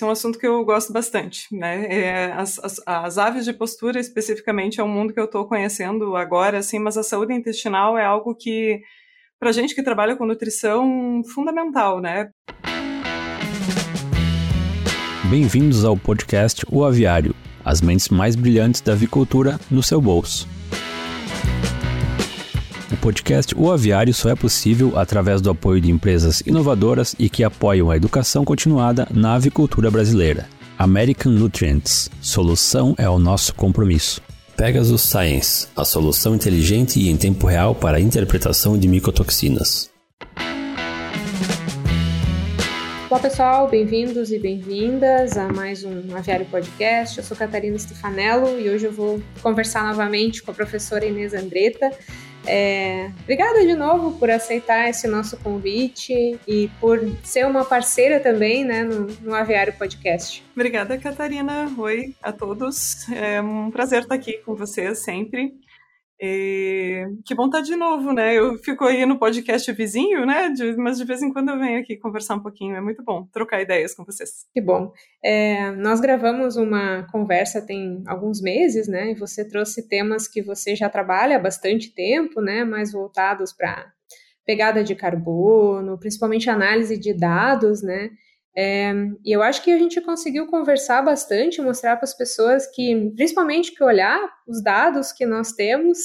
esse é um assunto que eu gosto bastante, né? É, as, as, as, aves de postura, especificamente, é um mundo que eu estou conhecendo agora, assim, mas a saúde intestinal é algo que, para gente que trabalha com nutrição, fundamental, né? Bem-vindos ao podcast O Aviário, as mentes mais brilhantes da avicultura no seu bolso. O podcast O Aviário só é possível através do apoio de empresas inovadoras e que apoiam a educação continuada na avicultura brasileira. American Nutrients. Solução é o nosso compromisso. Pegasus Science, a solução inteligente e em tempo real para a interpretação de micotoxinas. Olá pessoal, bem-vindos e bem-vindas a mais um Aviário Podcast. Eu sou Catarina Stefanello e hoje eu vou conversar novamente com a professora Inês Andretta é, obrigada de novo por aceitar esse nosso convite e por ser uma parceira também né, no, no Aviário Podcast. Obrigada, Catarina. Oi a todos. É um prazer estar aqui com vocês sempre. E que bom estar de novo, né? Eu fico aí no podcast vizinho, né? De, mas de vez em quando eu venho aqui conversar um pouquinho. É muito bom trocar ideias com vocês. Que bom. É, nós gravamos uma conversa tem alguns meses, né? E você trouxe temas que você já trabalha há bastante tempo, né? Mais voltados para pegada de carbono, principalmente análise de dados, né? É, e eu acho que a gente conseguiu conversar bastante, mostrar para as pessoas que, principalmente, que olhar os dados que nós temos,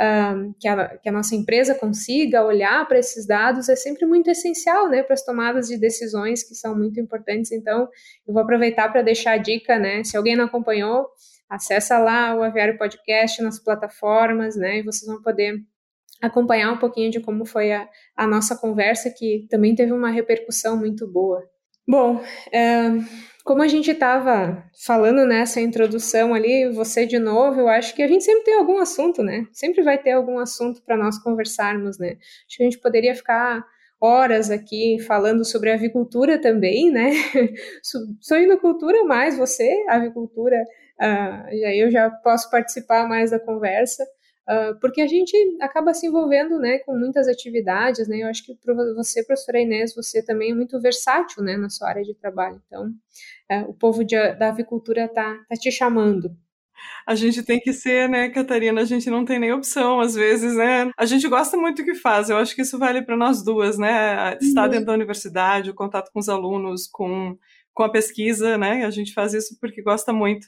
um, que, a, que, a, nossa empresa consiga olhar para esses dados é sempre muito essencial, né, para as tomadas de decisões que são muito importantes. Então, eu vou aproveitar para deixar a dica, né, se alguém não acompanhou, acessa lá o Aviário Podcast nas plataformas, né, e vocês vão poder acompanhar um pouquinho de como foi a, a nossa conversa, que também teve uma repercussão muito boa. Bom, é, como a gente estava falando nessa introdução ali, você de novo, eu acho que a gente sempre tem algum assunto, né? Sempre vai ter algum assunto para nós conversarmos, né? Acho que a gente poderia ficar horas aqui falando sobre avicultura também, né? Sou inocultura mais você, avicultura, uh, eu já posso participar mais da conversa. Uh, porque a gente acaba se envolvendo né, com muitas atividades, né? Eu acho que você, professora Inês, você também é muito versátil né, na sua área de trabalho. Então, uh, o povo de, da avicultura está tá te chamando. A gente tem que ser, né, Catarina? A gente não tem nem opção, às vezes, né? A gente gosta muito do que faz, eu acho que isso vale para nós duas, né? Estar uhum. dentro da universidade, o contato com os alunos, com, com a pesquisa, né? A gente faz isso porque gosta muito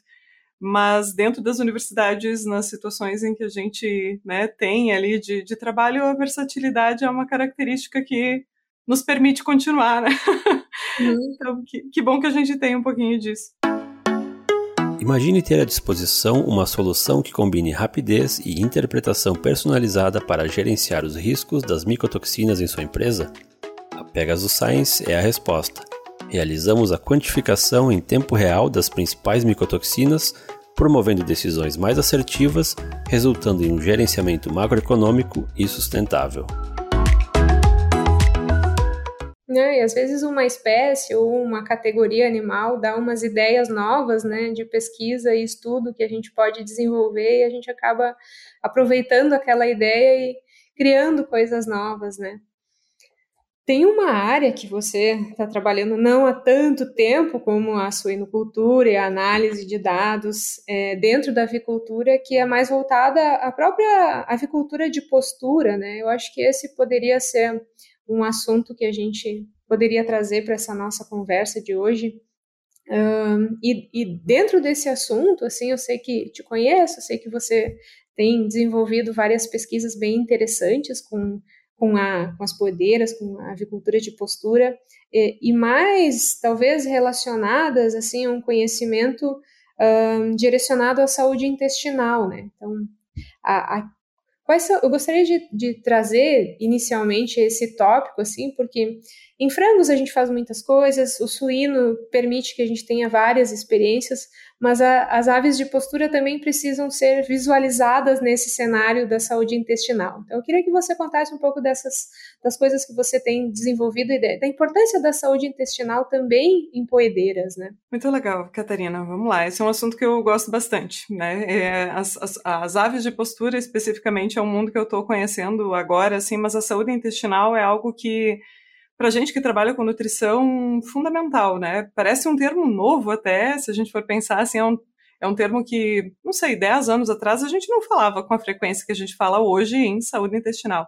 mas dentro das universidades, nas situações em que a gente né, tem ali de, de trabalho, a versatilidade é uma característica que nos permite continuar, né? Uhum. Então, que, que bom que a gente tem um pouquinho disso. Imagine ter à disposição uma solução que combine rapidez e interpretação personalizada para gerenciar os riscos das micotoxinas em sua empresa? A Pegasus Science é a resposta. Realizamos a quantificação em tempo real das principais micotoxinas, promovendo decisões mais assertivas, resultando em um gerenciamento macroeconômico e sustentável. Né? E às vezes uma espécie ou uma categoria animal dá umas ideias novas né, de pesquisa e estudo que a gente pode desenvolver e a gente acaba aproveitando aquela ideia e criando coisas novas, né? Tem uma área que você está trabalhando não há tanto tempo como a suinocultura e a análise de dados é, dentro da avicultura, que é mais voltada à própria avicultura de postura, né? Eu acho que esse poderia ser um assunto que a gente poderia trazer para essa nossa conversa de hoje. Um, e, e dentro desse assunto, assim, eu sei que te conheço, sei que você tem desenvolvido várias pesquisas bem interessantes com com, a, com as poedeiras, com a avicultura de postura, e, e mais, talvez, relacionadas, assim, a um conhecimento um, direcionado à saúde intestinal, né? Então, a, a Quais eu gostaria de, de, trazer inicialmente esse tópico, assim, porque em frangos a gente faz muitas coisas, o suíno permite que a gente tenha várias experiências, mas a, as aves de postura também precisam ser visualizadas nesse cenário da saúde intestinal. Então, eu queria que você contasse um pouco dessas das coisas que você tem desenvolvido e da importância da saúde intestinal também em poedeiras, né? Muito legal, Catarina. Vamos lá. Esse é um assunto que eu gosto bastante, né? É, as, as, as aves de postura, especificamente, é um mundo que eu estou conhecendo agora, assim, mas a saúde intestinal é algo que para gente que trabalha com nutrição, fundamental, né? Parece um termo novo até, se a gente for pensar assim, é um, é um termo que, não sei, 10 anos atrás a gente não falava com a frequência que a gente fala hoje em saúde intestinal.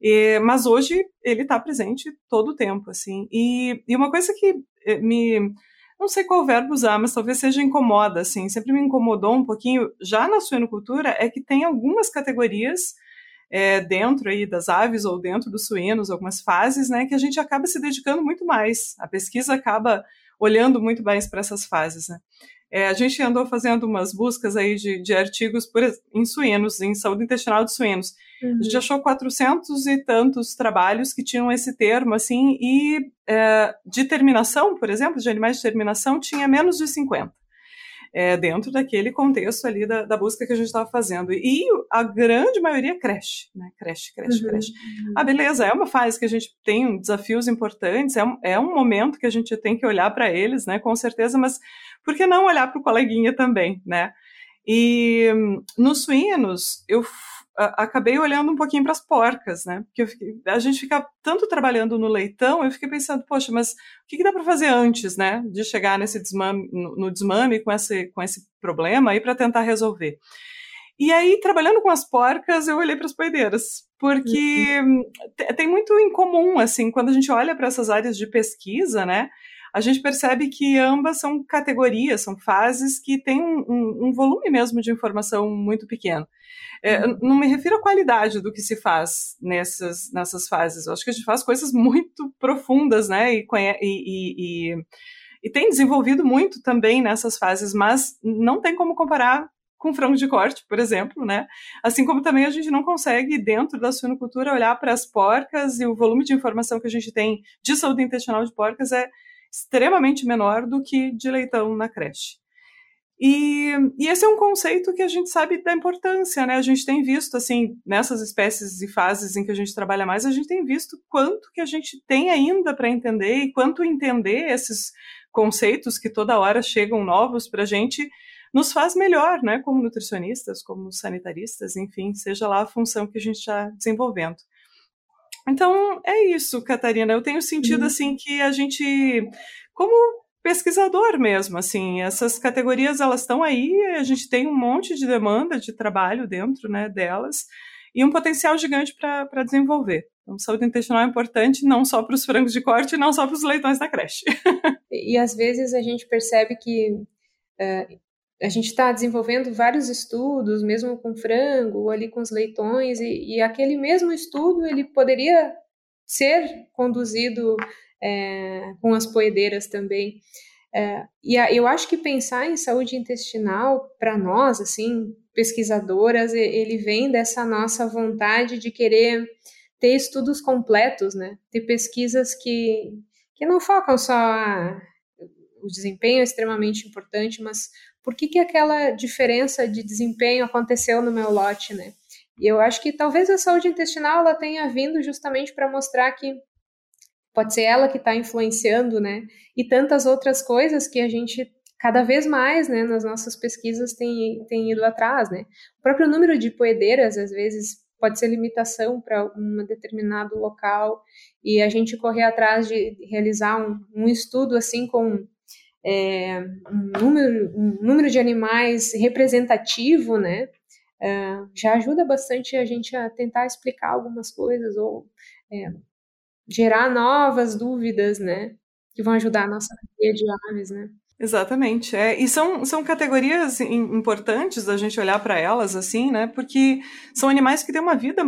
E, mas hoje ele está presente todo o tempo, assim. E, e uma coisa que eh, me não sei qual verbo usar, mas talvez seja incomoda, assim, sempre me incomodou um pouquinho, já na suinocultura, é que tem algumas categorias é, dentro aí das aves ou dentro dos suínos, algumas fases, né, que a gente acaba se dedicando muito mais. A pesquisa acaba olhando muito mais para essas fases, né. É, a gente andou fazendo umas buscas aí de, de artigos por, em suínos, em saúde intestinal de suínos. Uhum. A gente uhum. achou 400 e tantos trabalhos que tinham esse termo, assim, e é, de terminação, por exemplo, de animais de terminação, tinha menos de 50 é, dentro daquele contexto ali da, da busca que a gente estava fazendo. E a grande maioria creche, né? Creche, creche, uhum. creche. Ah, beleza, é uma fase que a gente tem desafios importantes, é um, é um momento que a gente tem que olhar para eles, né? Com certeza, mas por que não olhar para o coleguinha também, né? E nos suínos, eu acabei olhando um pouquinho para as porcas, né? Porque fiquei, a gente fica tanto trabalhando no leitão, eu fiquei pensando, poxa, mas o que, que dá para fazer antes, né? De chegar nesse desmame, no, no desmame com esse, com esse problema aí para tentar resolver. E aí, trabalhando com as porcas, eu olhei para as poedeiras, porque uhum. tem muito em comum, assim, quando a gente olha para essas áreas de pesquisa, né? A gente percebe que ambas são categorias, são fases que têm um, um, um volume mesmo de informação muito pequeno. É, uhum. não me refiro à qualidade do que se faz nessas, nessas fases. Eu acho que a gente faz coisas muito profundas, né? E, e, e, e tem desenvolvido muito também nessas fases, mas não tem como comparar com frango de corte, por exemplo, né? Assim como também a gente não consegue, dentro da suinocultura, olhar para as porcas e o volume de informação que a gente tem de saúde intestinal de porcas é extremamente menor do que de leitão na creche. E, e, esse é um conceito que a gente sabe da importância, né? A gente tem visto, assim, nessas espécies e fases em que a gente trabalha mais, a gente tem visto quanto que a gente tem ainda para entender e quanto entender esses conceitos que toda hora chegam novos para a gente nos faz melhor, né? Como nutricionistas, como sanitaristas, enfim, seja lá a função que a gente está desenvolvendo. Então, é isso, Catarina. Eu tenho sentido, uhum. assim, que a gente, como pesquisador mesmo, assim, essas categorias, elas estão aí, a gente tem um monte de demanda de trabalho dentro, né, delas, e um potencial gigante para desenvolver. Então, saúde intestinal é importante não só para os frangos de corte, não só para os leitões da creche. e, às vezes a gente percebe que uh, a gente está desenvolvendo vários estudos, mesmo com frango, ali com os leitões, e, e aquele mesmo estudo ele poderia ser conduzido é, com as poedeiras também. É, e a, eu acho que pensar em saúde intestinal, para nós, assim, pesquisadoras, ele vem dessa nossa vontade de querer ter estudos completos, né? Ter pesquisas que, que não focam só ah, o desempenho é extremamente importante, mas por que, que aquela diferença de desempenho aconteceu no meu lote, né? E eu acho que talvez a saúde intestinal ela tenha vindo justamente para mostrar que pode ser ela que está influenciando, né? E tantas outras coisas que a gente cada vez mais, né, nas nossas pesquisas tem, tem ido atrás, né? O próprio número de poedeiras, às vezes, pode ser limitação para um determinado local e a gente correr atrás de realizar um, um estudo assim com é, um, número, um número de animais representativo, né, é, já ajuda bastante a gente a tentar explicar algumas coisas ou é, gerar novas dúvidas, né, que vão ajudar a nossa cadeia de aves, né. Exatamente, é. E são, são categorias importantes da gente olhar para elas, assim, né? Porque são animais que têm uma vida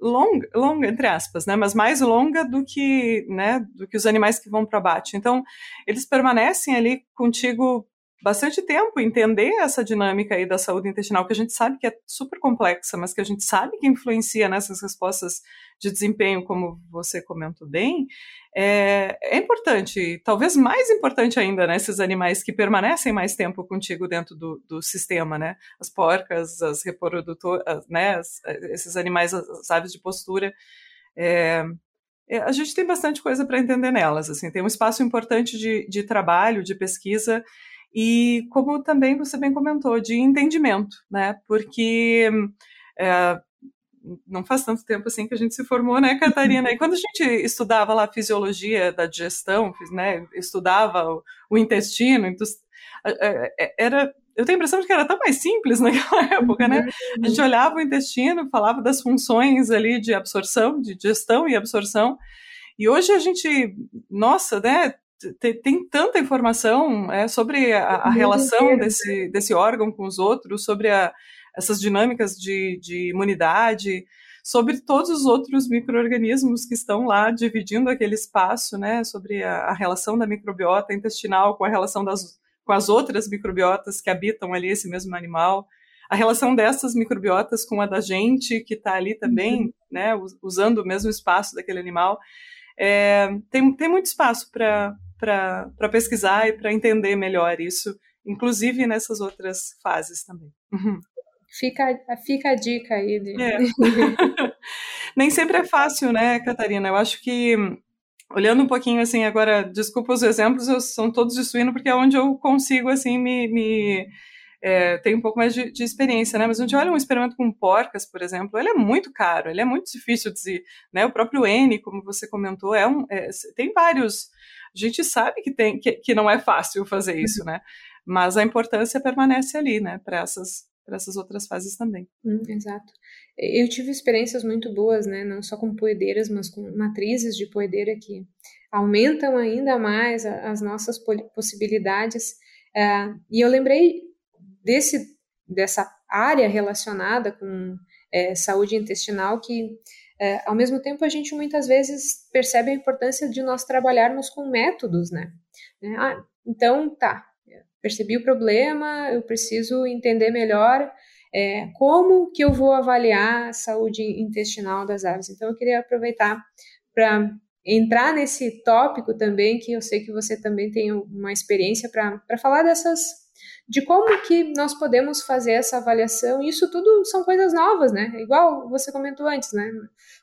longa, longa entre aspas, né, mas mais longa do que, né, do que os animais que vão para abate. Então, eles permanecem ali contigo bastante tempo entender essa dinâmica aí da saúde intestinal, que a gente sabe que é super complexa, mas que a gente sabe que influencia nessas respostas de desempenho, como você comentou bem, é, é importante, talvez mais importante ainda, né, esses animais que permanecem mais tempo contigo dentro do, do sistema, né, as porcas, as reprodutoras, né, esses animais, as aves de postura, é, é, a gente tem bastante coisa para entender nelas, assim, tem um espaço importante de, de trabalho, de pesquisa, e como também você bem comentou, de entendimento, né? Porque é, não faz tanto tempo assim que a gente se formou, né, Catarina? E quando a gente estudava lá a fisiologia da digestão, né, estudava o, o intestino, então, era eu tenho a impressão de que era tão mais simples naquela época, né? A gente olhava o intestino, falava das funções ali de absorção, de digestão e absorção. E hoje a gente, nossa, né? Tem, tem tanta informação é, sobre a, a relação desse, desse órgão com os outros, sobre a, essas dinâmicas de, de imunidade, sobre todos os outros micro-organismos que estão lá dividindo aquele espaço, né? Sobre a, a relação da microbiota intestinal com a relação das com as outras microbiotas que habitam ali esse mesmo animal, a relação dessas microbiotas com a da gente que está ali também, uhum. né, usando o mesmo espaço daquele animal. É, tem, tem muito espaço para pesquisar e para entender melhor isso, inclusive nessas outras fases também. Uhum. Fica, fica a dica aí. De... É. Nem sempre é fácil, né, Catarina? Eu acho que olhando um pouquinho assim agora, desculpa os exemplos, eu, são todos de suíno porque é onde eu consigo assim me, me é, tem um pouco mais de, de, experiência, né? Mas a gente olha um experimento com porcas, por exemplo, ele é muito caro, ele é muito difícil de, né? O próprio N, como você comentou, é um, é, tem vários. A gente sabe que tem que, que não é fácil fazer isso, né? Mas a importância permanece ali, né? Para essas para essas outras fases também. Hum, exato. Eu tive experiências muito boas, né, não só com poedeiras, mas com matrizes de poedeira que aumentam ainda mais as nossas possibilidades. É, e eu lembrei desse, dessa área relacionada com é, saúde intestinal que é, ao mesmo tempo a gente muitas vezes percebe a importância de nós trabalharmos com métodos, né? Ah, então, tá, percebi o problema, eu preciso entender melhor é, como que eu vou avaliar a saúde intestinal das aves. Então, eu queria aproveitar para entrar nesse tópico também, que eu sei que você também tem uma experiência para falar dessas de como que nós podemos fazer essa avaliação. Isso tudo são coisas novas, né? Igual você comentou antes, né?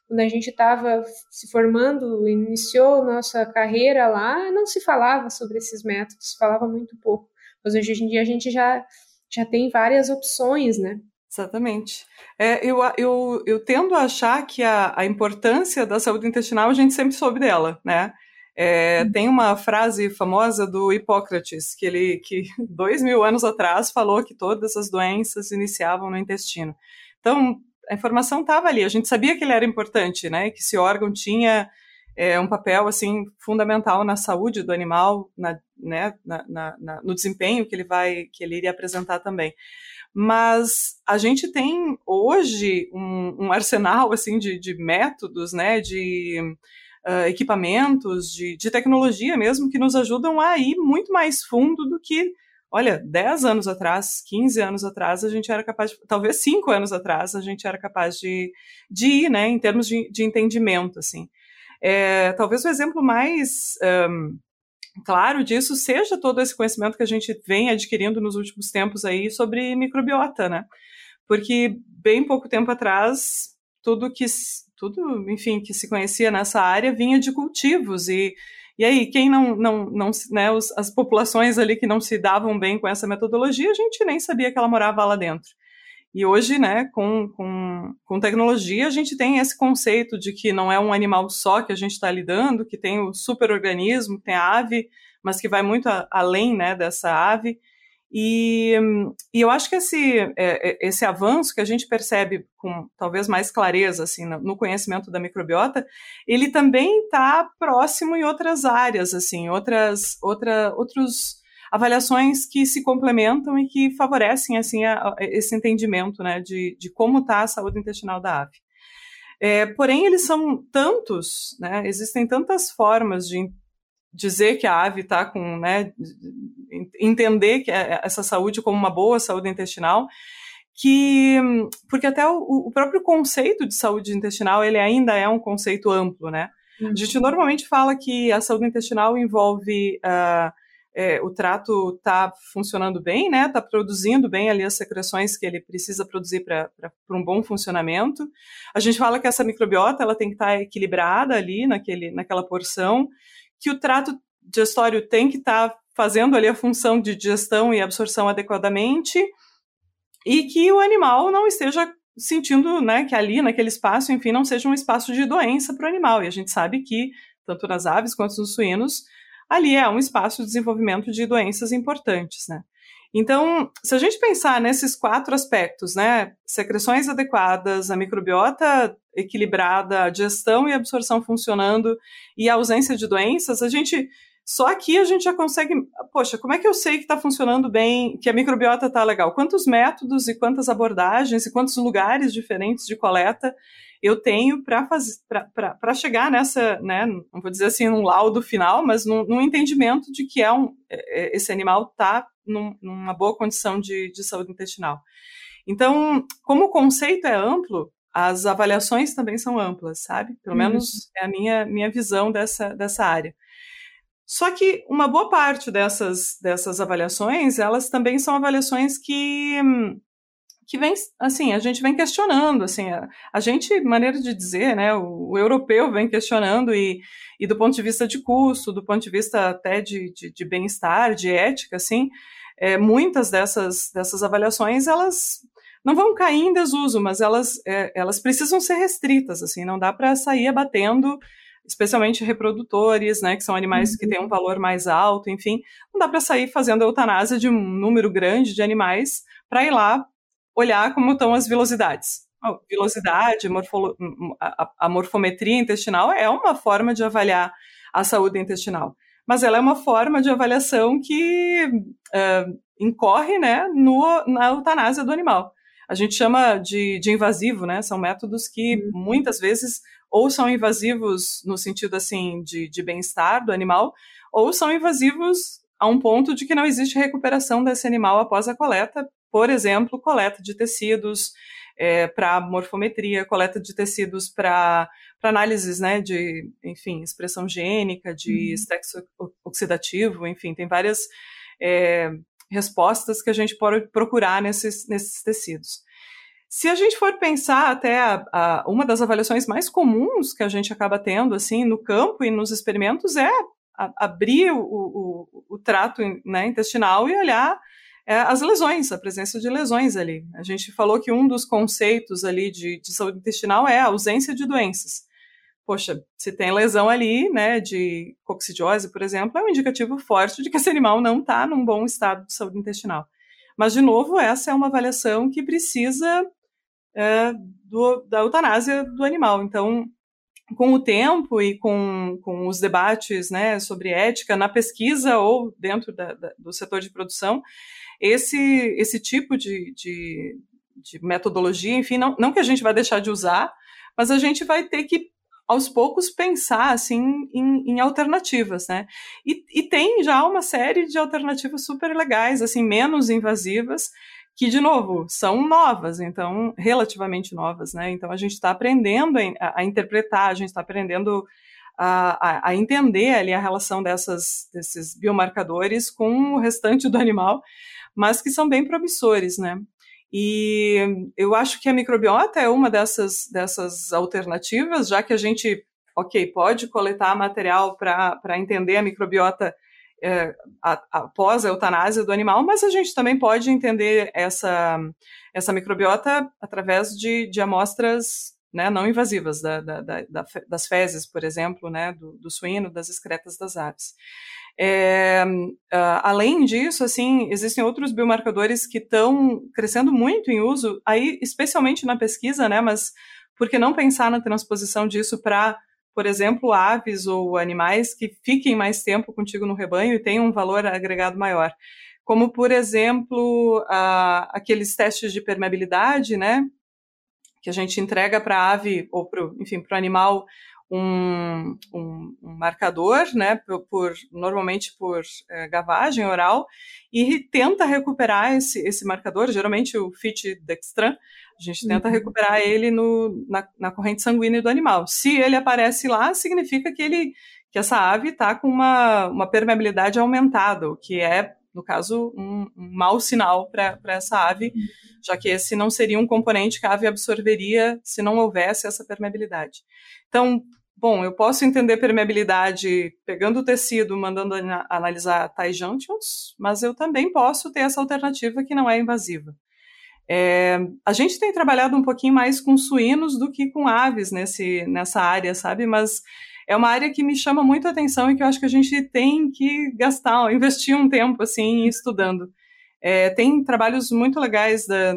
Quando a gente estava se formando, iniciou nossa carreira lá, não se falava sobre esses métodos, falava muito pouco. Mas hoje em dia a gente já, já tem várias opções, né? Exatamente. É, eu, eu, eu tendo a achar que a, a importância da saúde intestinal a gente sempre soube dela, né? É, tem uma frase famosa do Hipócrates, que ele, que dois mil anos atrás, falou que todas as doenças iniciavam no intestino. Então, a informação estava ali, a gente sabia que ele era importante, né? Que esse órgão tinha é, um papel assim fundamental na saúde do animal, na, né, na, na, no desempenho que ele vai, que ele iria apresentar também. Mas a gente tem hoje um, um arsenal assim de, de, métodos, né, de uh, equipamentos, de, de tecnologia mesmo que nos ajudam a ir muito mais fundo do que olha, 10 anos atrás, 15 anos atrás, a gente era capaz, de, talvez 5 anos atrás, a gente era capaz de, de ir, né, em termos de, de entendimento, assim. É, talvez o exemplo mais um, claro disso seja todo esse conhecimento que a gente vem adquirindo nos últimos tempos aí sobre microbiota, né? Porque bem pouco tempo atrás, tudo que tudo, enfim, que se conhecia nessa área vinha de cultivos e e aí, quem não, não, não né, os, as populações ali que não se davam bem com essa metodologia, a gente nem sabia que ela morava lá dentro. E hoje, né, com, com, com tecnologia, a gente tem esse conceito de que não é um animal só que a gente está lidando, que tem o superorganismo, tem a ave, mas que vai muito a, além né, dessa ave. E, e, eu acho que esse, é, é, esse avanço que a gente percebe com talvez mais clareza assim, no conhecimento da microbiota, ele também está próximo em outras áreas, assim, outras, outra, outros avaliações que se complementam e que favorecem assim a, a, esse entendimento né, de, de como está a saúde intestinal da ave. É, porém, eles são tantos, né, existem tantas formas de dizer que a ave está com, né, entender que é, essa saúde como uma boa saúde intestinal, que, porque até o, o próprio conceito de saúde intestinal, ele ainda é um conceito amplo, né? Uhum. A gente normalmente fala que a saúde intestinal envolve uh, é, o trato está funcionando bem, né? Está produzindo bem ali as secreções que ele precisa produzir para um bom funcionamento. A gente fala que essa microbiota ela tem que estar tá equilibrada ali naquele, naquela porção, que o trato digestório tem que estar tá fazendo ali a função de digestão e absorção adequadamente, e que o animal não esteja sentindo né, que ali, naquele espaço, enfim, não seja um espaço de doença para o animal. E a gente sabe que, tanto nas aves quanto nos suínos, ali é um espaço de desenvolvimento de doenças importantes, né? Então, se a gente pensar nesses quatro aspectos, né, secreções adequadas, a microbiota equilibrada, a digestão e absorção funcionando e a ausência de doenças, a gente só aqui a gente já consegue, poxa, como é que eu sei que está funcionando bem, que a microbiota está legal? Quantos métodos e quantas abordagens e quantos lugares diferentes de coleta eu tenho para chegar nessa, né, não vou dizer assim, num laudo final, mas num, num entendimento de que é um, é, é, esse animal está num, numa boa condição de, de saúde intestinal. Então, como o conceito é amplo, as avaliações também são amplas, sabe? Pelo uhum. menos é a minha, minha visão dessa, dessa área. Só que uma boa parte dessas, dessas avaliações, elas também são avaliações que que vem, assim, a gente vem questionando, assim, a, a gente, maneira de dizer, né, o, o, europeu vem questionando e, e do ponto de vista de custo, do ponto de vista até de, de, de bem-estar, de ética, assim, é, muitas dessas, dessas avaliações, elas não vão cair em desuso, mas elas, é, elas precisam ser restritas, assim, não dá para sair abatendo, especialmente reprodutores, né, que são animais uhum. que têm um valor mais alto, enfim, não dá para sair fazendo a eutanásia de um número grande de animais para ir lá olhar como estão as velocidades. A velocidade, a, a morfometria intestinal é uma forma de avaliar a saúde intestinal, mas ela é uma forma de avaliação que uh, incorre né, no, na eutanásia do animal. A gente chama de, de invasivo, né? São métodos que uhum. muitas vezes ou são invasivos no sentido assim de, de bem-estar do animal, ou são invasivos a um ponto de que não existe recuperação desse animal após a coleta por exemplo, coleta de tecidos é, para morfometria, coleta de tecidos para análises né, de, enfim, expressão gênica, de uhum. estresse oxidativo, enfim, tem várias é, respostas que a gente pode procurar nesses, nesses tecidos. Se a gente for pensar até a, a, uma das avaliações mais comuns que a gente acaba tendo assim no campo e nos experimentos é a, abrir o, o, o trato né, intestinal e olhar é, as lesões, a presença de lesões ali. A gente falou que um dos conceitos ali de, de saúde intestinal é a ausência de doenças. Poxa, se tem lesão ali, né, de coccidiose, por exemplo, é um indicativo forte de que esse animal não está num bom estado de saúde intestinal. Mas, de novo, essa é uma avaliação que precisa é, do, da eutanásia do animal. Então, com o tempo e com, com os debates né, sobre ética na pesquisa ou dentro da, da, do setor de produção, esse, esse tipo de, de, de metodologia, enfim, não, não que a gente vai deixar de usar, mas a gente vai ter que aos poucos pensar assim em, em alternativas, né? E, e, tem já uma série de alternativas super legais, assim menos invasivas, que de novo são novas, então relativamente novas, né? Então a gente está aprendendo a, a, interpretar, a gente está aprendendo a, a, a, entender ali a relação dessas, desses biomarcadores com o restante do animal mas que são bem promissores, né? E eu acho que a microbiota é uma dessas, dessas alternativas, já que a gente, ok, pode coletar material para entender a microbiota é, a, após a eutanásia do animal, mas a gente também pode entender essa, essa microbiota através de, de amostras né, não invasivas, da, da, da, das fezes, por exemplo, né, do, do suíno, das excretas das aves. É, uh, além disso, assim, existem outros biomarcadores que estão crescendo muito em uso, aí especialmente na pesquisa, né? Mas por que não pensar na transposição disso para, por exemplo, aves ou animais que fiquem mais tempo contigo no rebanho e tenham um valor agregado maior? Como, por exemplo, aqueles testes de permeabilidade, né? Que a gente entrega para a ave ou para, enfim, para o animal um, um, um marcador, né, por, por normalmente por é, gavagem oral, e tenta recuperar esse, esse marcador, geralmente o fit dextran, a gente tenta uhum. recuperar ele no, na, na, corrente sanguínea do animal. Se ele aparece lá, significa que ele que essa ave está com uma, uma permeabilidade aumentada, o que é no caso, um, mau sinal para essa ave, já que esse não seria um componente que a ave absorveria se não houvesse essa permeabilidade. Então, bom, eu posso entender permeabilidade pegando o tecido, mandando analisar tais junctions, mas eu também posso ter essa alternativa que não é invasiva. É, a gente tem trabalhado um pouquinho mais com suínos do que com aves nesse, nessa área, sabe? Mas é uma área que me chama muito a atenção e que eu acho que a gente tem que gastar, investir um tempo assim estudando. É, tem trabalhos muito legais da,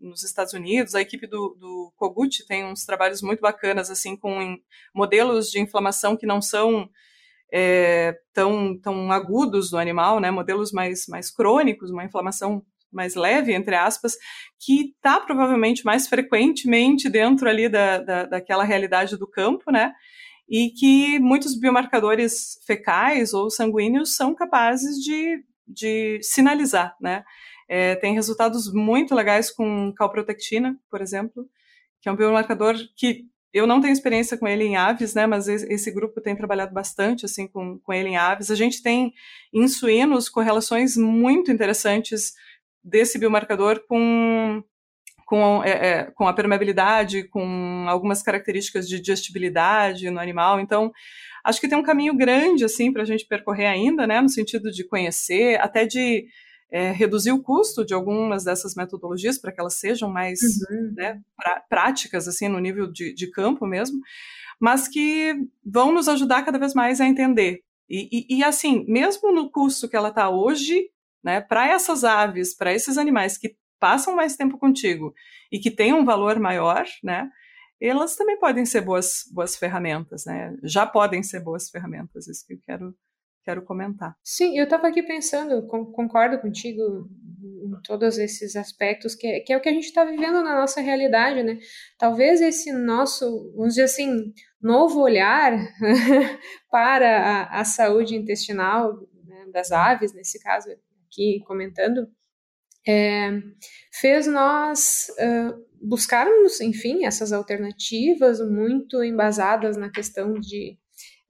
nos Estados Unidos, a equipe do, do Kogut tem uns trabalhos muito bacanas assim com modelos de inflamação que não são é, tão, tão agudos do animal, né, modelos mais, mais crônicos, uma inflamação mais leve, entre aspas, que está provavelmente mais frequentemente dentro ali da, da, daquela realidade do campo, né? E que muitos biomarcadores fecais ou sanguíneos são capazes de, de sinalizar, né? É, tem resultados muito legais com calprotectina, por exemplo, que é um biomarcador que eu não tenho experiência com ele em aves, né, mas esse grupo tem trabalhado bastante assim com, com ele em aves. A gente tem em suínos correlações muito interessantes desse biomarcador com, com, é, é, com a permeabilidade, com algumas características de digestibilidade no animal. Então, acho que tem um caminho grande assim para a gente percorrer ainda, né, no sentido de conhecer, até de é, reduzir o custo de algumas dessas metodologias para que elas sejam mais uhum. né, pra, práticas assim no nível de, de, campo mesmo, mas que vão nos ajudar cada vez mais a entender. E, e, e assim, mesmo no custo que ela está hoje, né, para essas aves, para esses animais que passam mais tempo contigo e que têm um valor maior, né, elas também podem ser boas, boas ferramentas, né? Já podem ser boas ferramentas, isso que eu quero, quero comentar. Sim, eu estava aqui pensando, concordo contigo em todos esses aspectos, que é, que é o que a gente está vivendo na nossa realidade, né? Talvez esse nosso, vamos dizer assim, novo olhar para a, a saúde intestinal né, das aves, nesse caso, aqui comentando, é, fez nós uh, buscarmos, enfim, essas alternativas muito embasadas na questão de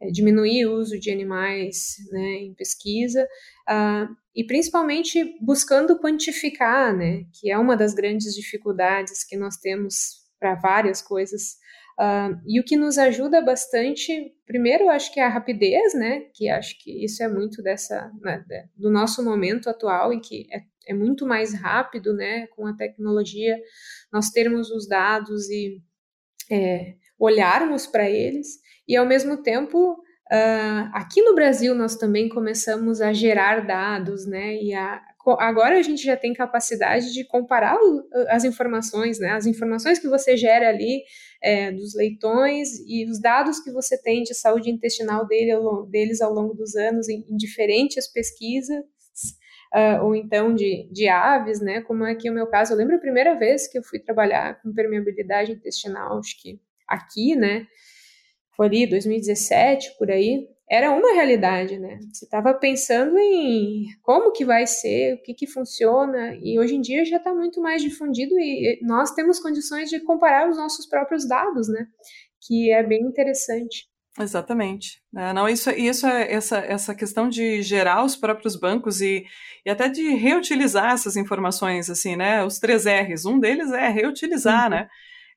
é, diminuir o uso de animais né, em pesquisa uh, e principalmente buscando quantificar, né, que é uma das grandes dificuldades que nós temos para várias coisas Uh, e o que nos ajuda bastante, primeiro, acho que é a rapidez, né? Que acho que isso é muito dessa né, do nosso momento atual, em que é, é, muito mais rápido, né? Com a tecnologia, nós termos os dados e é, olharmos para eles, e ao mesmo tempo, uh, aqui no Brasil, nós também começamos a gerar dados, né? E a agora a gente já tem capacidade de comparar as informações, né? As informações que você gera ali é, dos leitões e os dados que você tem de saúde intestinal dele, deles ao longo dos anos em, em diferentes pesquisas, uh, ou então de, de aves, né? Como é aqui o meu caso. Eu lembro a primeira vez que eu fui trabalhar com permeabilidade intestinal, acho que aqui, né? Foi ali 2017, por aí era uma realidade, né? Você estava pensando em como que vai ser, o que que funciona, e hoje em dia já está muito mais difundido e nós temos condições de comparar os nossos próprios dados, né? Que é bem interessante. Exatamente. É, não, isso, isso é essa, essa questão de gerar os próprios bancos e, e até de reutilizar essas informações, assim, né? Os três R's. Um deles é reutilizar, uhum. né?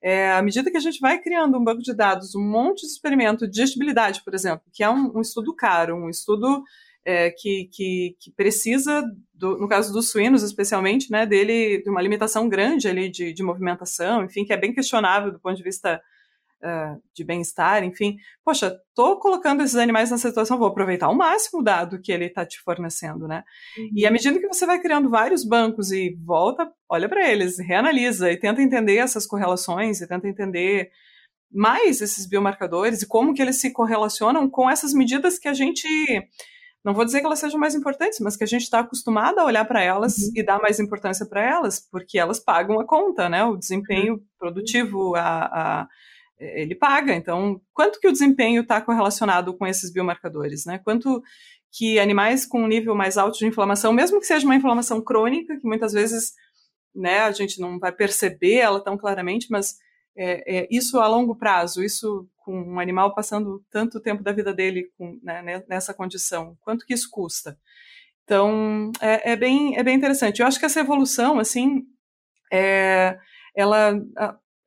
É, à medida que a gente vai criando um banco de dados, um monte de experimento de digestibilidade, por exemplo, que é um, um estudo caro, um estudo é, que, que, que, precisa, do, no caso dos suínos especialmente, né, dele de uma limitação grande ali de, de movimentação, enfim, que é bem questionável do ponto de vista uh, de bem-estar, enfim. Poxa, tô colocando esses animais nessa situação, vou aproveitar ao máximo o dado que ele está te fornecendo, né? Uhum. E à medida que você vai criando vários bancos e volta, olha para eles, reanalisa e tenta entender essas correlações e tenta entender mais esses biomarcadores e como que eles se correlacionam com essas medidas que a gente não vou dizer que elas sejam mais importantes, mas que a gente está acostumado a olhar para elas uhum. e dar mais importância para elas, porque elas pagam a conta, né? O desempenho uhum. produtivo, a, a, ele paga. Então, quanto que o desempenho está correlacionado com esses biomarcadores, né? Quanto que animais com um nível mais alto de inflamação, mesmo que seja uma inflamação crônica, que muitas vezes né, a gente não vai perceber ela tão claramente, mas é, é, isso a longo prazo, isso com um animal passando tanto tempo da vida dele com, né, nessa condição, quanto que isso custa? Então, é, é, bem, é bem interessante. Eu acho que essa evolução, assim, é, ela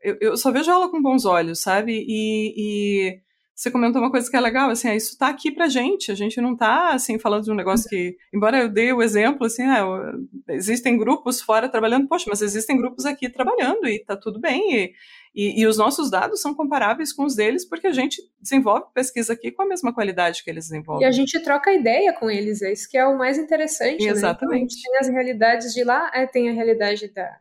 eu, eu, só vejo ela com bons olhos, sabe? E, e você comentou uma coisa que é legal, assim, é, isso está aqui pra gente, a gente não está assim, falando de um negócio que, embora eu dei o exemplo, assim, é, existem grupos fora trabalhando, poxa, mas existem grupos aqui trabalhando e está tudo bem, e, e, e, os nossos dados são comparáveis com os deles, porque a gente desenvolve pesquisa aqui com a mesma qualidade que eles desenvolvem. E a gente troca ideia com eles, é isso que é o mais interessante, Exatamente. Né? Então, tem as realidades de lá, é, tem a realidade da,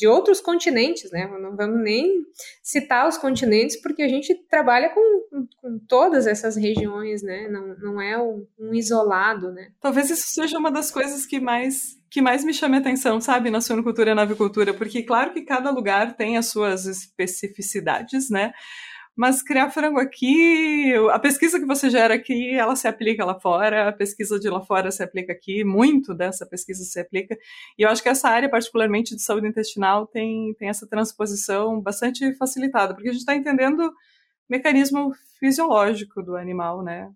de outros continentes, né? Não vamos nem citar os continentes, porque a gente trabalha com, com todas essas regiões, né? Não, não é um, um, isolado, né? Talvez isso seja uma das coisas que mais que mais me chame a atenção, sabe, na suinocultura e na avicultura, porque claro que cada lugar tem as suas especificidades, né? Mas criar frango aqui, a pesquisa que você gera aqui, ela se aplica lá fora, a pesquisa de lá fora se aplica aqui, muito dessa pesquisa se aplica. E eu acho que essa área, particularmente de saúde intestinal, tem, tem essa transposição bastante facilitada, porque a gente está entendendo o mecanismo fisiológico do animal, né?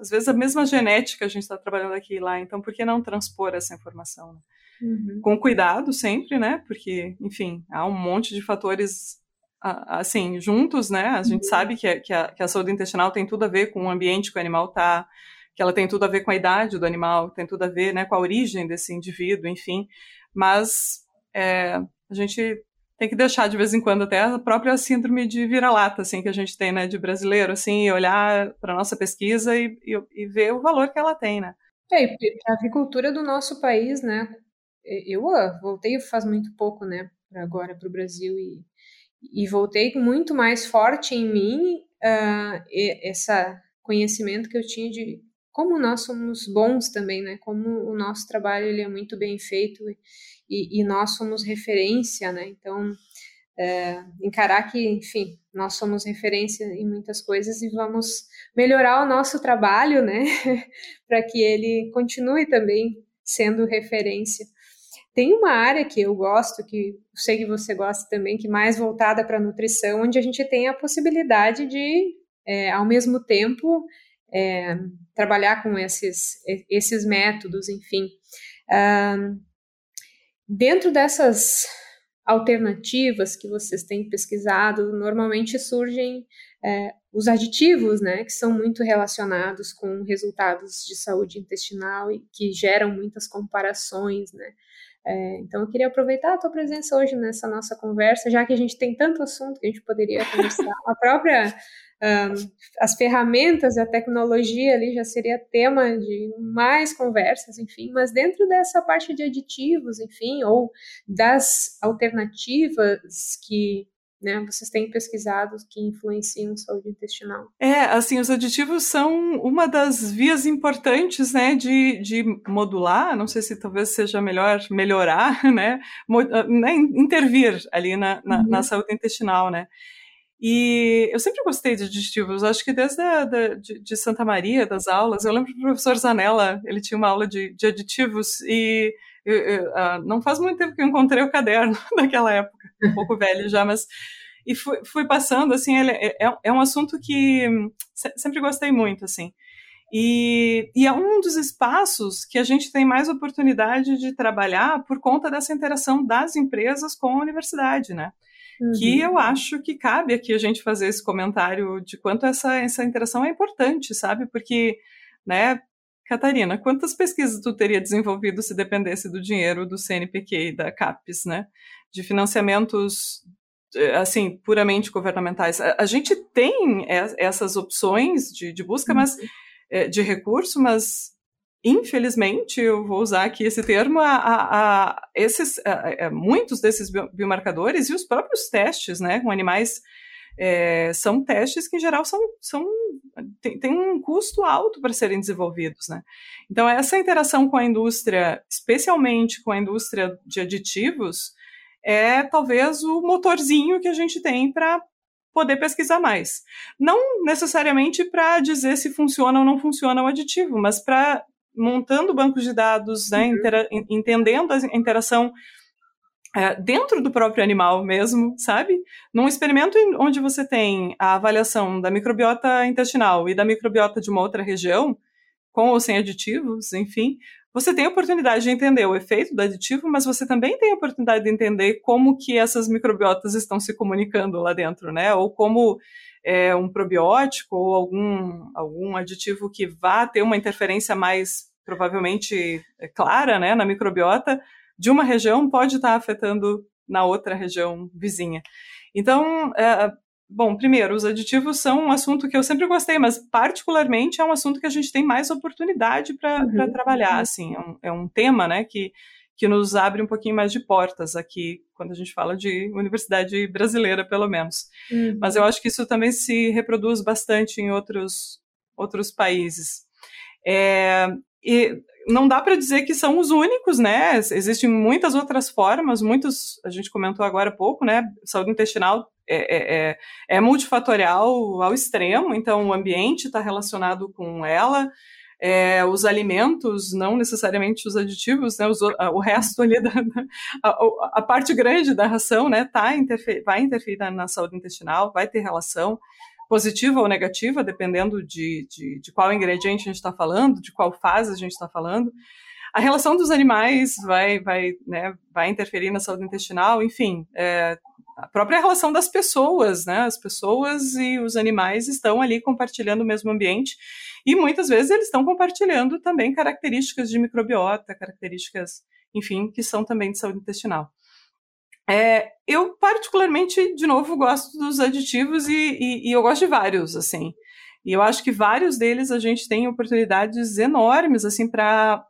Às vezes a mesma genética a gente está trabalhando aqui e lá, então por que não transpor essa informação? Né? Uhum. Com cuidado sempre, né? Porque, enfim, há um monte de fatores assim, juntos, né? A gente uhum. sabe que a, que, a, que a saúde intestinal tem tudo a ver com o ambiente que o animal está, que ela tem tudo a ver com a idade do animal, tem tudo a ver né, com a origem desse indivíduo, enfim. Mas é, a gente tem que deixar de vez em quando até a própria síndrome de vira-lata, assim, que a gente tem, né, de brasileiro, assim, olhar para nossa pesquisa e, e, e, ver o valor que ela tem, né? É, e a agricultura do nosso país, né? Eu ah, voltei faz muito pouco, né, agora para o Brasil e e voltei muito mais forte em mim uh, esse conhecimento que eu tinha de como nós somos bons também, né? Como o nosso trabalho ele é muito bem feito e, e nós somos referência, né? Então é, encarar que, enfim, nós somos referência em muitas coisas e vamos melhorar o nosso trabalho, né? Para que ele continue também sendo referência. Tem uma área que eu gosto, que sei que você gosta também, que é mais voltada para nutrição, onde a gente tem a possibilidade de, é, ao mesmo tempo, é, trabalhar com esses, esses métodos, enfim. Dentro dessas alternativas que vocês têm pesquisado, normalmente surgem é, os aditivos, né, que são muito relacionados com resultados de saúde intestinal e que geram muitas comparações, né, é, então, eu queria aproveitar a tua presença hoje nessa nossa conversa, já que a gente tem tanto assunto que a gente poderia conversar. a própria, um, as ferramentas e a tecnologia ali já seria tema de mais conversas, enfim, mas dentro dessa parte de aditivos, enfim, ou das alternativas que né, vocês têm pesquisado que influenciam saúde intestinal? É, assim, os aditivos são uma das vias importantes, né, de, de modular, não sei se talvez seja melhor melhorar, né, ah, né intervir ali na, na, uhum. na, saúde intestinal, né. E eu sempre gostei de aditivos, acho que desde a, da, de, de, Santa Maria, das aulas, eu lembro do professor Zanella, ele tinha uma aula de, de aditivos e eu, eu, uh, não faz muito tempo que eu encontrei o caderno daquela época, um pouco velho já, mas e fui, fui passando, assim, ele é, é, é um assunto que sempre gostei muito, assim. E, e, é um dos espaços que a gente tem mais oportunidade de trabalhar por conta dessa interação das empresas com a universidade, né? Uhum. Que eu acho que cabe aqui a gente fazer esse comentário de quanto essa, essa interação é importante, sabe? Porque, né, Catarina, quantas pesquisas tu teria desenvolvido se dependesse do dinheiro do CNPq e da CAPES, né? De financiamentos eh, assim, puramente governamentais. A, gente tem essas opções de, de busca, uhum. mas eh, de recurso, mas infelizmente, eu vou usar aqui esse termo, a, a, a esses, a, muitos desses biomarcadores e os próprios testes, né, com animais é, são testes que, em geral, são, são tem, tem um custo alto para serem desenvolvidos. Né? Então, essa interação com a indústria, especialmente com a indústria de aditivos, é talvez o motorzinho que a gente tem para poder pesquisar mais. Não necessariamente para dizer se funciona ou não funciona o aditivo, mas para montando bancos de dados, né, uhum. entendendo a interação é, dentro do próprio animal mesmo, sabe? Num experimento onde você tem a avaliação da microbiota intestinal e da microbiota de uma outra região, com ou sem aditivos, enfim, você tem a oportunidade de entender o efeito do aditivo, mas você também tem a oportunidade de entender como que essas microbiotas estão se comunicando lá dentro, né? Ou como é, um probiótico ou algum, algum aditivo que vá ter uma interferência mais provavelmente é, clara né, na microbiota de uma região pode estar afetando na outra região vizinha. Então, é, bom, primeiro, os aditivos são um assunto que eu sempre gostei, mas particularmente é um assunto que a gente tem mais oportunidade para uhum. trabalhar. Assim, é um, é um tema né, que que nos abre um pouquinho mais de portas aqui, quando a gente fala de universidade brasileira, pelo menos. Uhum. Mas eu acho que isso também se reproduz bastante em outros, outros países. É, e não dá para dizer que são os únicos, né? Existem muitas outras formas, muitos, a gente comentou agora há pouco, né? Saúde intestinal é, é, é, é multifatorial ao extremo, então o ambiente está relacionado com ela, é, os alimentos, não necessariamente os aditivos, né, os, o resto ali, da, a, a, parte grande da ração, né, tá vai interferir na, saúde intestinal, vai ter relação positiva ou negativa, dependendo de, de, de qual ingrediente a gente está falando, de qual fase a gente está falando. A relação dos animais vai, vai, né, vai interferir na saúde intestinal, enfim, é, a própria relação das pessoas, né? As pessoas e os animais estão ali compartilhando o mesmo ambiente e muitas vezes eles estão compartilhando também características de microbiota, características, enfim, que são também de saúde intestinal. É, eu particularmente, de novo, gosto dos aditivos e, e, e eu gosto de vários, assim. E eu acho que vários deles a gente tem oportunidades enormes, assim, para,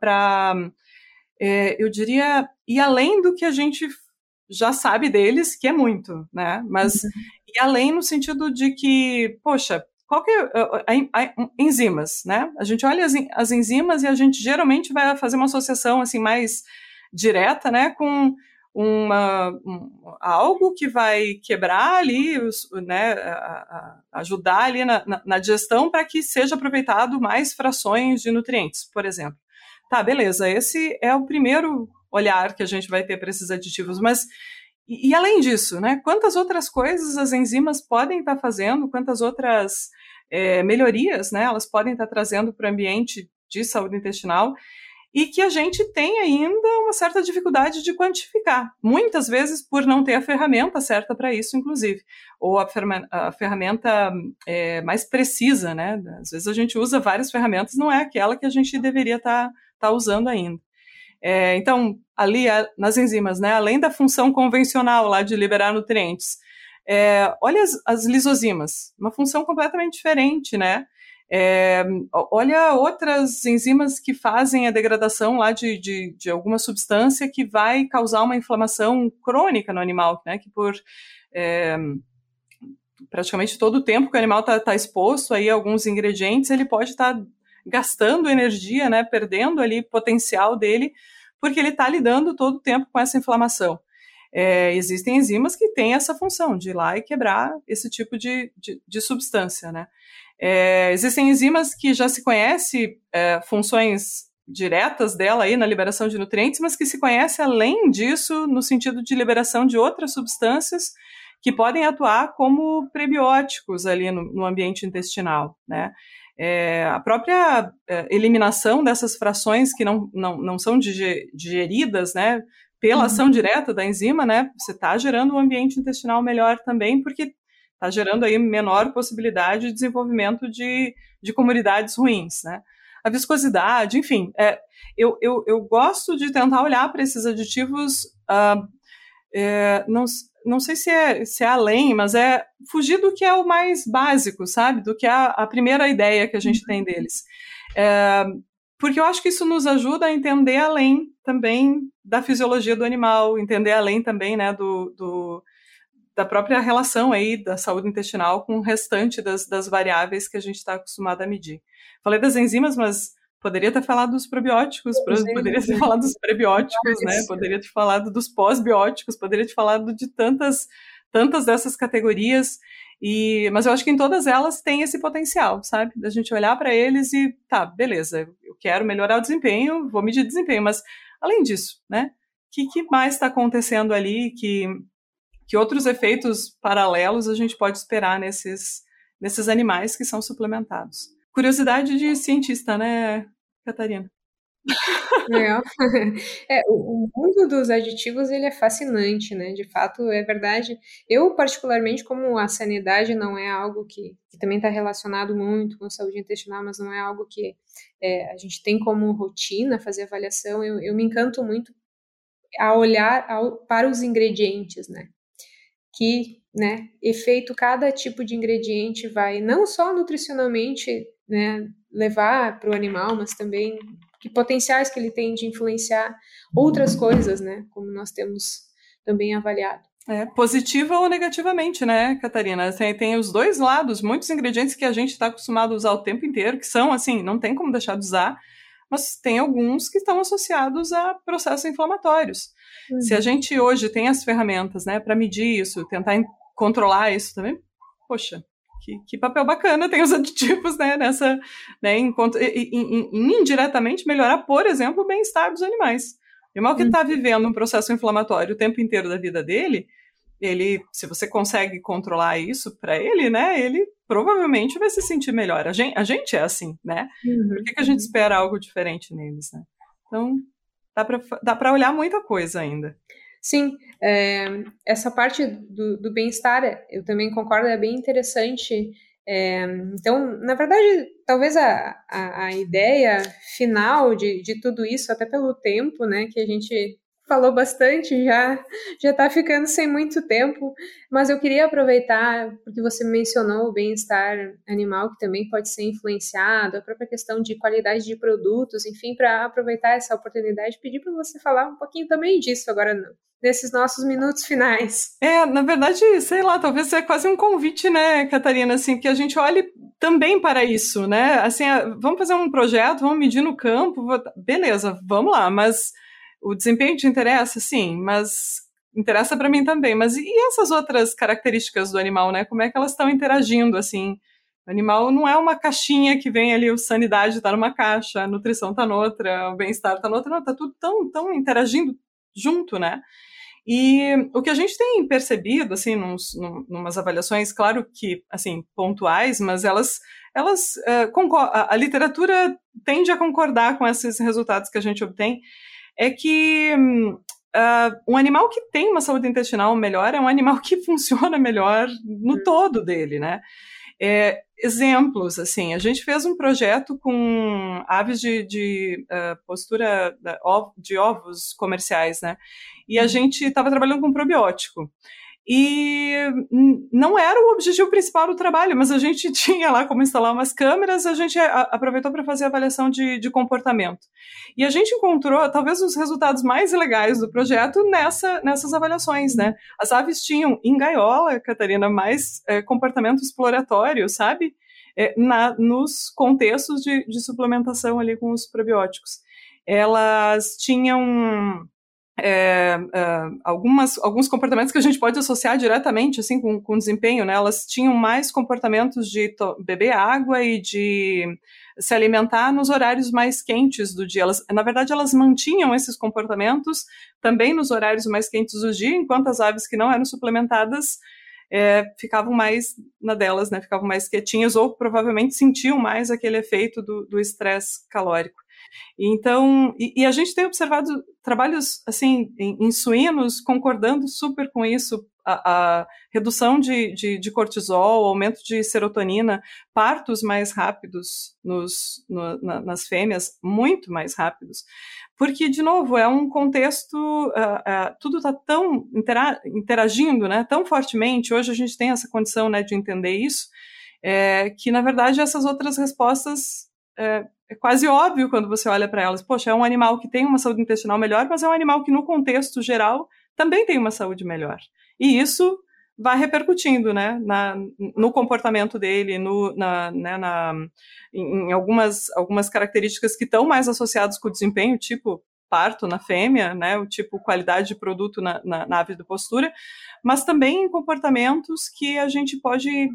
é, eu diria, ir além do que a gente já sabe deles, que é muito, né? Mas uhum. e além no sentido de que, poxa, qual que é a, a, a, enzimas, né? A gente olha as, as enzimas e a gente geralmente vai fazer uma associação assim mais direta, né, com uma, um, algo que vai quebrar ali, né, ajudar ali na, na, na digestão para que seja aproveitado mais frações de nutrientes, por exemplo. Tá, beleza, esse é o primeiro olhar que a gente vai ter para esses aditivos, mas e, e, além disso, né, quantas outras coisas as enzimas podem estar tá fazendo, quantas outras é, melhorias né, elas podem estar tá trazendo para o ambiente de saúde intestinal e que a gente tem ainda uma certa dificuldade de quantificar, muitas vezes por não ter a ferramenta certa para isso, inclusive, ou a, a ferramenta é, mais precisa, né? Às vezes a gente usa várias ferramentas, não é aquela que a gente deveria estar tá, tá usando ainda. É, então, ali nas enzimas, né, além da função convencional lá de liberar nutrientes, é, olha as, as, lisozimas, uma função completamente diferente, né? É, olha outras enzimas que fazem a degradação lá de, de, de, alguma substância que vai causar uma inflamação crônica no animal, né? Que por é, praticamente todo o tempo que o animal está tá exposto aí a alguns ingredientes, ele pode estar tá gastando energia, né, perdendo ali potencial dele, porque ele está lidando todo o tempo com essa inflamação. É, existem enzimas que têm essa função de ir lá e quebrar esse tipo de, de, de substância, né? É, existem enzimas que já se conhece é, funções diretas dela aí na liberação de nutrientes, mas que se conhece além disso no sentido de liberação de outras substâncias que podem atuar como prebióticos ali no, no ambiente intestinal, né? É, a própria é, eliminação dessas frações que não, não, não são digeridas, né, pela uhum. ação direta da enzima, né, você está gerando um ambiente intestinal melhor também, porque está gerando aí menor possibilidade de desenvolvimento de, de comunidades ruins, né. A viscosidade, enfim, é, eu, eu, eu gosto de tentar olhar para esses aditivos, uh, é, não, não sei se é, se é além, mas é fugir do que é o mais básico, sabe? Do que é a, a primeira ideia que a gente tem deles. É, porque eu acho que isso nos ajuda a entender além também da fisiologia do animal, entender além também, né, do, do da própria relação aí da saúde intestinal com o restante das, das variáveis que a gente está acostumado a medir. Falei das enzimas, mas Poderia ter falado dos probióticos, poderia ter falado dos prebióticos, né? Poderia ter falado dos pós-bióticos, poderia ter falado de tantas, tantas dessas categorias. E, mas eu acho que em todas elas tem esse potencial, sabe? Da gente olhar para eles e tá, beleza, eu quero melhorar o desempenho, vou medir desempenho, mas além disso, né? O que, que mais está acontecendo ali? Que, que outros efeitos paralelos a gente pode esperar nesses, nesses animais que são suplementados? Curiosidade de cientista, né, Catarina? Legal. É, o, o, mundo dos aditivos ele é fascinante, né? De fato, é verdade. Eu, particularmente, como a sanidade não é algo que, que também está relacionado muito com saúde intestinal, mas não é algo que é, a gente tem como rotina fazer avaliação, eu, eu me encanto muito a olhar ao, para os ingredientes, né? Que, né, efeito cada tipo de ingrediente vai, não só nutricionalmente, né, levar para o animal, mas também que potenciais que ele tem de influenciar outras coisas, né? Como nós temos também avaliado. É, positiva ou negativamente, né, Catarina? Tem, tem os dois lados, muitos ingredientes que a gente está acostumado a usar o tempo inteiro, que são assim, não tem como deixar de usar, mas tem alguns que estão associados a processos inflamatórios. Uhum. Se a gente hoje tem as ferramentas, né, para medir isso, tentar controlar isso também, poxa, que, que, papel bacana tem os aditivos né, nessa, né, em, em, em, indiretamente melhorar, por exemplo, o bem-estar dos animais. O animal que está uhum. vivendo um processo inflamatório o tempo inteiro da vida dele, ele, se você consegue controlar isso para ele, né, ele provavelmente vai se sentir melhor. A gente, a gente é assim, né? Uhum. Por que, que a gente espera algo diferente neles, né? Então, dá para olhar muita coisa ainda. Sim, é, essa parte do, do bem-estar, eu também concordo, é bem interessante. É, então, na verdade, talvez a, a, a, ideia final de, de tudo isso, até pelo tempo né, que a gente falou bastante, já já está ficando sem muito tempo, mas eu queria aproveitar porque você mencionou o bem-estar animal que também pode ser influenciado, a própria questão de qualidade de produtos, enfim, para aproveitar essa oportunidade, pedir para você falar um pouquinho também disso agora nesses nossos minutos finais. É, na verdade, sei lá, talvez é quase um convite, né, Catarina, assim, que a gente olhe também para isso, né? Assim, vamos fazer um projeto, vamos medir no campo, beleza, vamos lá, mas o desempenho te interessa? Sim, mas interessa para mim também. Mas e essas outras características do animal, né? Como é que elas estão interagindo, assim? O animal não é uma caixinha que vem ali, o sanidade está numa caixa, a nutrição está noutra, o bem-estar está noutra, não, está tudo tão, tão interagindo junto, né? E o que a gente tem percebido, assim, nos, num, numas avaliações, claro que, assim, pontuais, mas elas, elas uh, a, a literatura tende a concordar com esses resultados que a gente obtém, é que uh, um animal que tem uma saúde intestinal melhor é um animal que funciona melhor no uhum. todo dele, né? É, exemplos, assim, a gente fez um projeto com aves de, de uh, postura de ovos comerciais, né? E a uhum. gente estava trabalhando com probiótico. E não era o objetivo principal do trabalho, mas a gente tinha lá como instalar umas câmeras, a gente aproveitou para fazer avaliação de, de, comportamento. E a gente encontrou talvez os resultados mais legais do projeto nessa, nessas avaliações, né? As aves tinham em gaiola, Catarina, mais é, comportamento exploratório, sabe? É, na, nos contextos de, de suplementação ali com os probióticos. Elas tinham é, é, algumas, alguns comportamentos que a gente pode associar diretamente assim com, com desempenho, né? Elas tinham mais comportamentos de beber água e de se alimentar nos horários mais quentes do dia. Elas, na verdade, elas mantinham esses comportamentos também nos horários mais quentes do dia, enquanto as aves que não eram suplementadas é, ficavam mais na delas, né? Ficavam mais quietinhas ou provavelmente sentiam mais aquele efeito do estresse calórico. Então, e, e, a gente tem observado trabalhos assim em, em suínos concordando super com isso, a, a redução de, de, de, cortisol, aumento de serotonina, partos mais rápidos nos, no, na, nas fêmeas, muito mais rápidos. Porque, de novo, é um contexto, uh, uh, tudo está tão intera interagindo né, tão fortemente, hoje a gente tem essa condição né, de entender isso, é, que, na verdade, essas outras respostas é, é quase óbvio quando você olha para elas. Poxa, é um animal que tem uma saúde intestinal melhor, mas é um animal que, no contexto geral, também tem uma saúde melhor. E isso vai repercutindo, né, na, no comportamento dele, no, na, né, na, em, algumas, algumas características que estão mais associadas com o desempenho, tipo parto na fêmea, né, o tipo qualidade de produto na, na, na ave de postura, mas também em comportamentos que a gente pode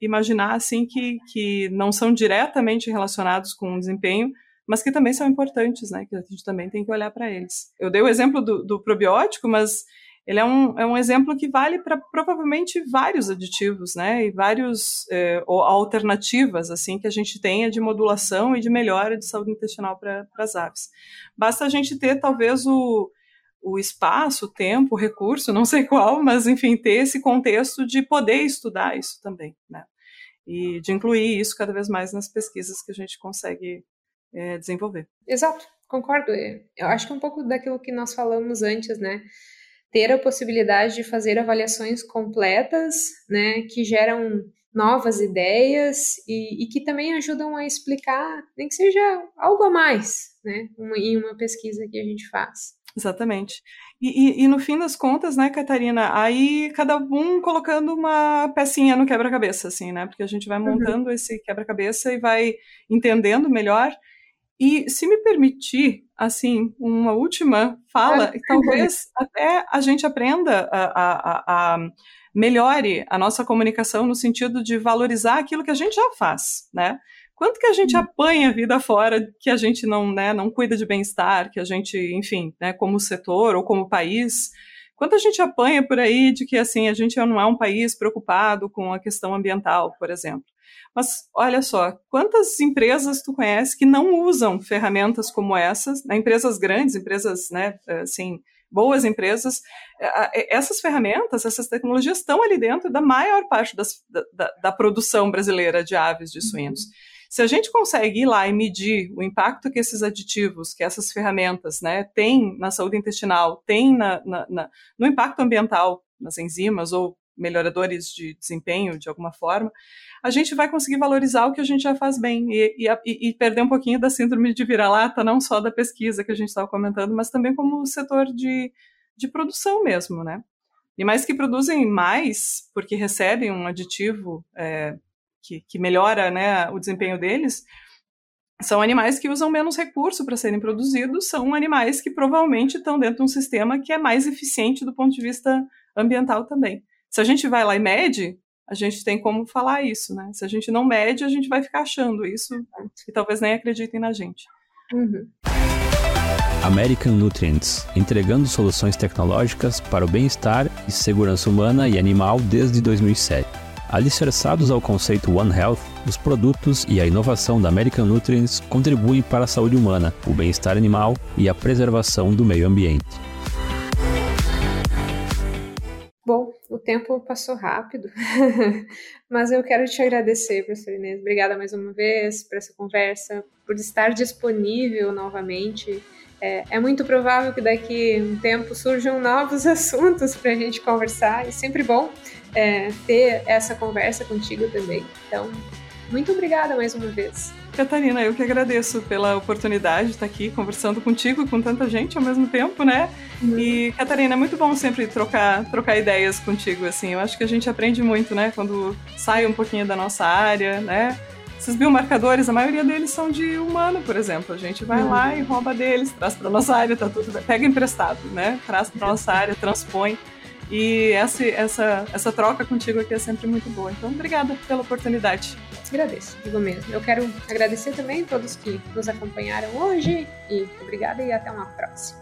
imaginar assim que, que não são diretamente relacionados com o desempenho, mas que também são importantes, né? Que a gente também tem que olhar para eles. Eu dei o exemplo do, do probiótico, mas ele é um, é um exemplo que vale para provavelmente vários aditivos, né, e vários é, alternativas, assim, que a gente tenha de modulação e de melhora de saúde intestinal para as aves. Basta a gente ter, talvez, o, o espaço, o tempo, o recurso, não sei qual, mas, enfim, ter esse contexto de poder estudar isso também, né, e de incluir isso cada vez mais nas pesquisas que a gente consegue é, desenvolver. Exato, concordo. Eu acho que é um pouco daquilo que nós falamos antes, né? Ter a possibilidade de fazer avaliações completas, né, que geram novas ideias e, e que também ajudam a explicar, nem que seja algo a mais, né, em uma pesquisa que a gente faz. Exatamente. E, e, e, no fim das contas, né, Catarina, aí cada um colocando uma pecinha no quebra-cabeça, assim, né? Porque a gente vai uhum. montando uhum. esse quebra-cabeça e vai entendendo melhor. E se me permitir, assim, uma última fala, é. talvez até a gente aprenda a, a, a, melhore a nossa comunicação no sentido de valorizar aquilo que a gente já faz, né? Quanto que a gente uhum. apanha a vida fora que a gente não, né, não cuida de bem-estar, que a gente, enfim, né, como setor ou como país, quanto a gente apanha por aí de que assim a gente não é um país preocupado com a questão ambiental, por exemplo. Mas olha só, quantas empresas tu conhece que não usam ferramentas como essas, né, empresas grandes, empresas, né, assim, boas empresas, essas ferramentas, essas tecnologias estão ali dentro da maior parte das, da, da, produção brasileira de aves, de suínos. Se a gente consegue ir lá e medir o impacto que esses aditivos, que essas ferramentas, né, têm na saúde intestinal, têm na, na, na, no impacto ambiental, nas enzimas ou melhoradores de desempenho de alguma forma, a gente vai conseguir valorizar o que a gente já faz bem e, e, e perder um pouquinho da síndrome de vira-lata, não só da pesquisa que a gente estava comentando, mas também como setor de, de produção mesmo, né? E mais que produzem mais, porque recebem um aditivo é, que, que melhora né, o desempenho deles, são animais que usam menos recurso para serem produzidos, são animais que provavelmente estão dentro de um sistema que é mais eficiente do ponto de vista ambiental também. Se a gente vai lá e mede, a gente tem como falar isso, né? Se a gente não mede, a gente vai ficar achando isso e talvez nem acreditem na gente. Uhum. American Nutrients, entregando soluções tecnológicas para o bem-estar e segurança humana e animal desde 2007. Alicerçados ao conceito One Health, os produtos e a inovação da American Nutrients contribuem para a saúde humana, o bem-estar animal e a preservação do meio ambiente. Bom, o tempo passou rápido, mas eu quero te agradecer, professor Inês. Obrigada mais uma vez por essa conversa, por estar disponível novamente. É, é muito provável que daqui a um tempo surjam novos assuntos para a gente conversar, é sempre bom é, ter essa conversa contigo também. Então, muito obrigada mais uma vez. Catarina, eu que agradeço pela oportunidade de estar aqui conversando contigo e com tanta gente ao mesmo tempo, né? Uhum. E, Catarina, é muito bom sempre trocar, trocar ideias contigo, assim. Eu acho que a gente aprende muito, né? Quando sai um pouquinho da nossa área, né? Esses biomarcadores, a maioria deles são de humano, por exemplo. A gente vai uhum. lá e rouba deles, traz para nossa área, tá tudo, pega emprestado, né? Traz para nossa área, transpõe. E essa, essa, essa troca contigo aqui é sempre muito boa. Então, obrigada pela oportunidade. Agradeço, digo mesmo. Eu quero agradecer também a todos que nos acompanharam hoje e obrigada e até uma próxima.